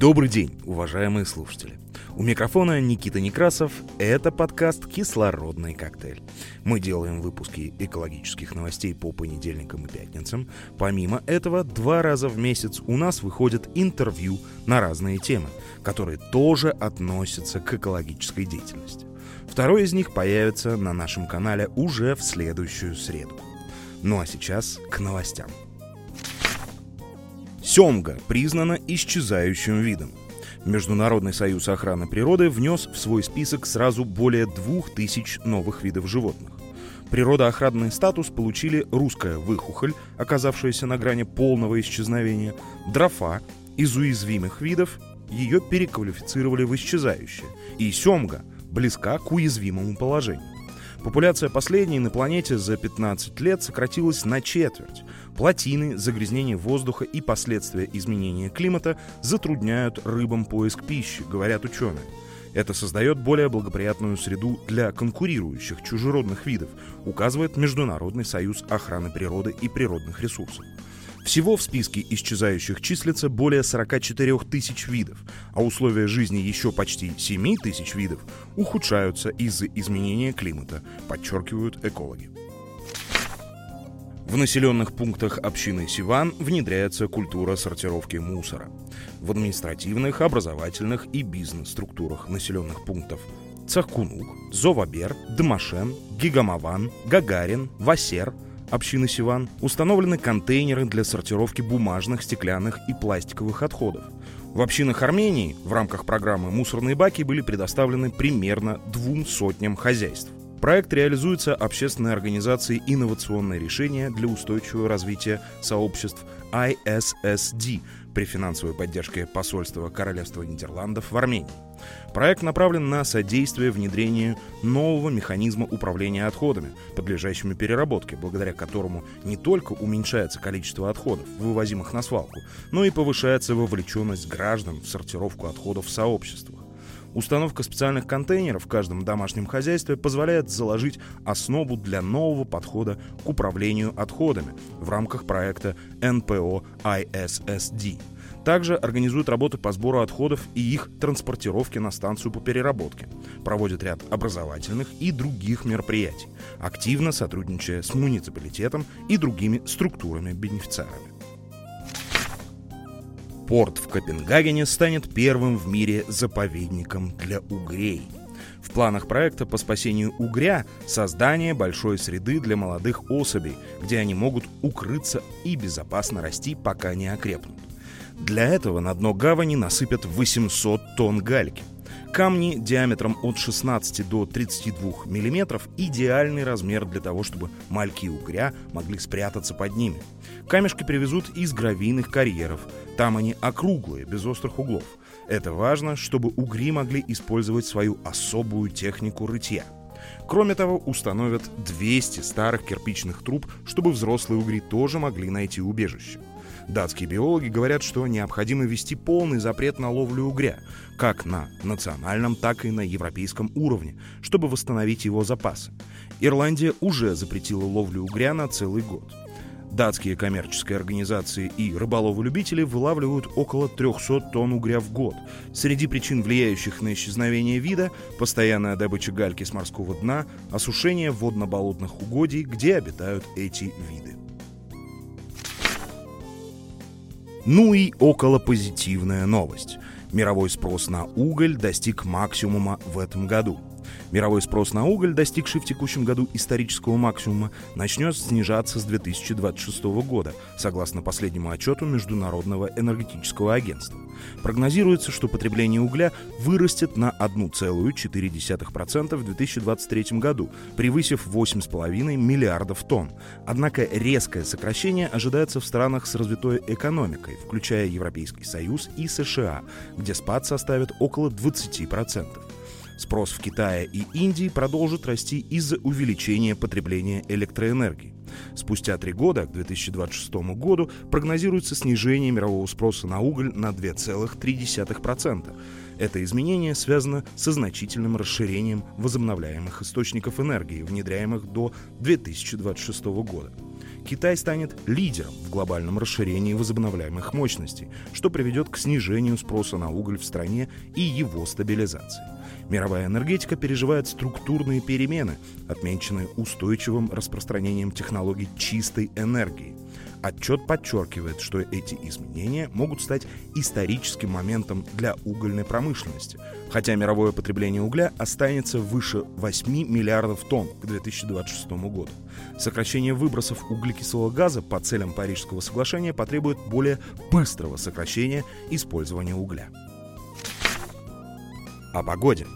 Добрый день, уважаемые слушатели. У микрофона Никита Некрасов. Это подкаст «Кислородный коктейль». Мы делаем выпуски экологических новостей по понедельникам и пятницам. Помимо этого, два раза в месяц у нас выходят интервью на разные темы, которые тоже относятся к экологической деятельности. Второй из них появится на нашем канале уже в следующую среду. Ну а сейчас к новостям. Семга признана исчезающим видом. Международный союз охраны природы внес в свой список сразу более двух тысяч новых видов животных. Природоохранный статус получили русская выхухоль, оказавшаяся на грани полного исчезновения, дрофа, из уязвимых видов ее переквалифицировали в исчезающее, и семга близка к уязвимому положению. Популяция последней на планете за 15 лет сократилась на четверть. Плотины, загрязнение воздуха и последствия изменения климата затрудняют рыбам поиск пищи, говорят ученые. Это создает более благоприятную среду для конкурирующих чужеродных видов, указывает Международный союз охраны природы и природных ресурсов. Всего в списке исчезающих числится более 44 тысяч видов, а условия жизни еще почти 7 тысяч видов ухудшаются из-за изменения климата, подчеркивают экологи. В населенных пунктах общины Сиван внедряется культура сортировки мусора. В административных, образовательных и бизнес-структурах населенных пунктов Цахкунук, Зовабер, Дмашен, Гигамаван, Гагарин, Васер – общины Сиван установлены контейнеры для сортировки бумажных, стеклянных и пластиковых отходов. В общинах Армении в рамках программы «Мусорные баки» были предоставлены примерно двум сотням хозяйств. Проект реализуется общественной организацией «Инновационное решение для устойчивого развития сообществ ISSD при финансовой поддержке посольства Королевства Нидерландов в Армении. Проект направлен на содействие внедрению нового механизма управления отходами, подлежащими переработке, благодаря которому не только уменьшается количество отходов, вывозимых на свалку, но и повышается вовлеченность граждан в сортировку отходов в сообществах. Установка специальных контейнеров в каждом домашнем хозяйстве позволяет заложить основу для нового подхода к управлению отходами в рамках проекта НПО ISSD. Также организует работы по сбору отходов и их транспортировке на станцию по переработке. Проводит ряд образовательных и других мероприятий, активно сотрудничая с муниципалитетом и другими структурами-бенефициарами. Порт в Копенгагене станет первым в мире заповедником для угрей. В планах проекта по спасению угря создание большой среды для молодых особей, где они могут укрыться и безопасно расти, пока не окрепнут. Для этого на дно гавани насыпят 800 тонн гальки. Камни диаметром от 16 до 32 мм – идеальный размер для того, чтобы мальки угря могли спрятаться под ними. Камешки привезут из гравийных карьеров. Там они округлые, без острых углов. Это важно, чтобы угри могли использовать свою особую технику рытья. Кроме того, установят 200 старых кирпичных труб, чтобы взрослые угри тоже могли найти убежище. Датские биологи говорят, что необходимо ввести полный запрет на ловлю угря, как на национальном, так и на европейском уровне, чтобы восстановить его запасы. Ирландия уже запретила ловлю угря на целый год. Датские коммерческие организации и рыболовы-любители вылавливают около 300 тонн угря в год. Среди причин, влияющих на исчезновение вида, постоянная добыча гальки с морского дна, осушение водно-болотных угодий, где обитают эти виды. Ну и околопозитивная новость. Мировой спрос на уголь достиг максимума в этом году – Мировой спрос на уголь, достигший в текущем году исторического максимума, начнет снижаться с 2026 года, согласно последнему отчету Международного энергетического агентства. Прогнозируется, что потребление угля вырастет на 1,4% в 2023 году, превысив 8,5 миллиардов тонн. Однако резкое сокращение ожидается в странах с развитой экономикой, включая Европейский Союз и США, где спад составит около 20%. Спрос в Китае и Индии продолжит расти из-за увеличения потребления электроэнергии. Спустя три года, к 2026 году, прогнозируется снижение мирового спроса на уголь на 2,3%. Это изменение связано со значительным расширением возобновляемых источников энергии, внедряемых до 2026 года. Китай станет лидером в глобальном расширении возобновляемых мощностей, что приведет к снижению спроса на уголь в стране и его стабилизации. Мировая энергетика переживает структурные перемены, отмеченные устойчивым распространением технологий чистой энергии. Отчет подчеркивает, что эти изменения могут стать историческим моментом для угольной промышленности, хотя мировое потребление угля останется выше 8 миллиардов тонн к 2026 году. Сокращение выбросов углекислого газа по целям Парижского соглашения потребует более быстрого сокращения использования угля. О погоде.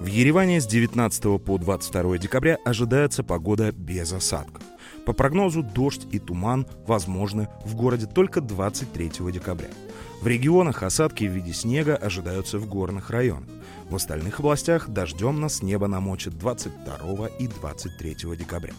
В Ереване с 19 по 22 декабря ожидается погода без осадков. По прогнозу, дождь и туман возможны в городе только 23 декабря. В регионах осадки в виде снега ожидаются в горных районах. В остальных областях дождем нас небо намочит 22 и 23 декабря.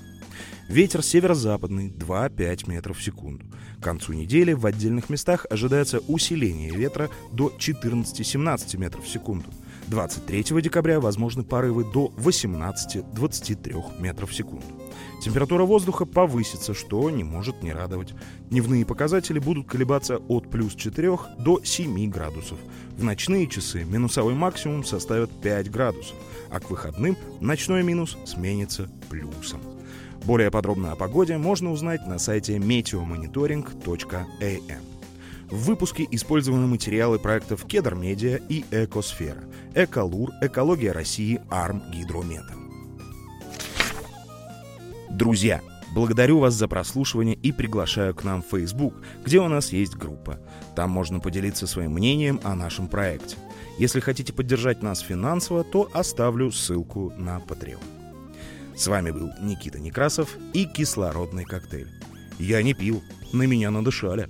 Ветер северо-западный 2-5 метров в секунду. К концу недели в отдельных местах ожидается усиление ветра до 14-17 метров в секунду. 23 декабря возможны порывы до 18-23 метров в секунду. Температура воздуха повысится, что не может не радовать. Дневные показатели будут колебаться от плюс 4 до 7 градусов. В ночные часы минусовой максимум составит 5 градусов, а к выходным ночной минус сменится плюсом. Более подробно о погоде можно узнать на сайте meteomonitoring.am. В выпуске использованы материалы проектов Кедр Медиа и Экосфера, Эколур, Экология России, Арм, Гидромета. Друзья, благодарю вас за прослушивание и приглашаю к нам в Facebook, где у нас есть группа. Там можно поделиться своим мнением о нашем проекте. Если хотите поддержать нас финансово, то оставлю ссылку на Patreon. С вами был Никита Некрасов и кислородный коктейль. Я не пил, на меня надышали.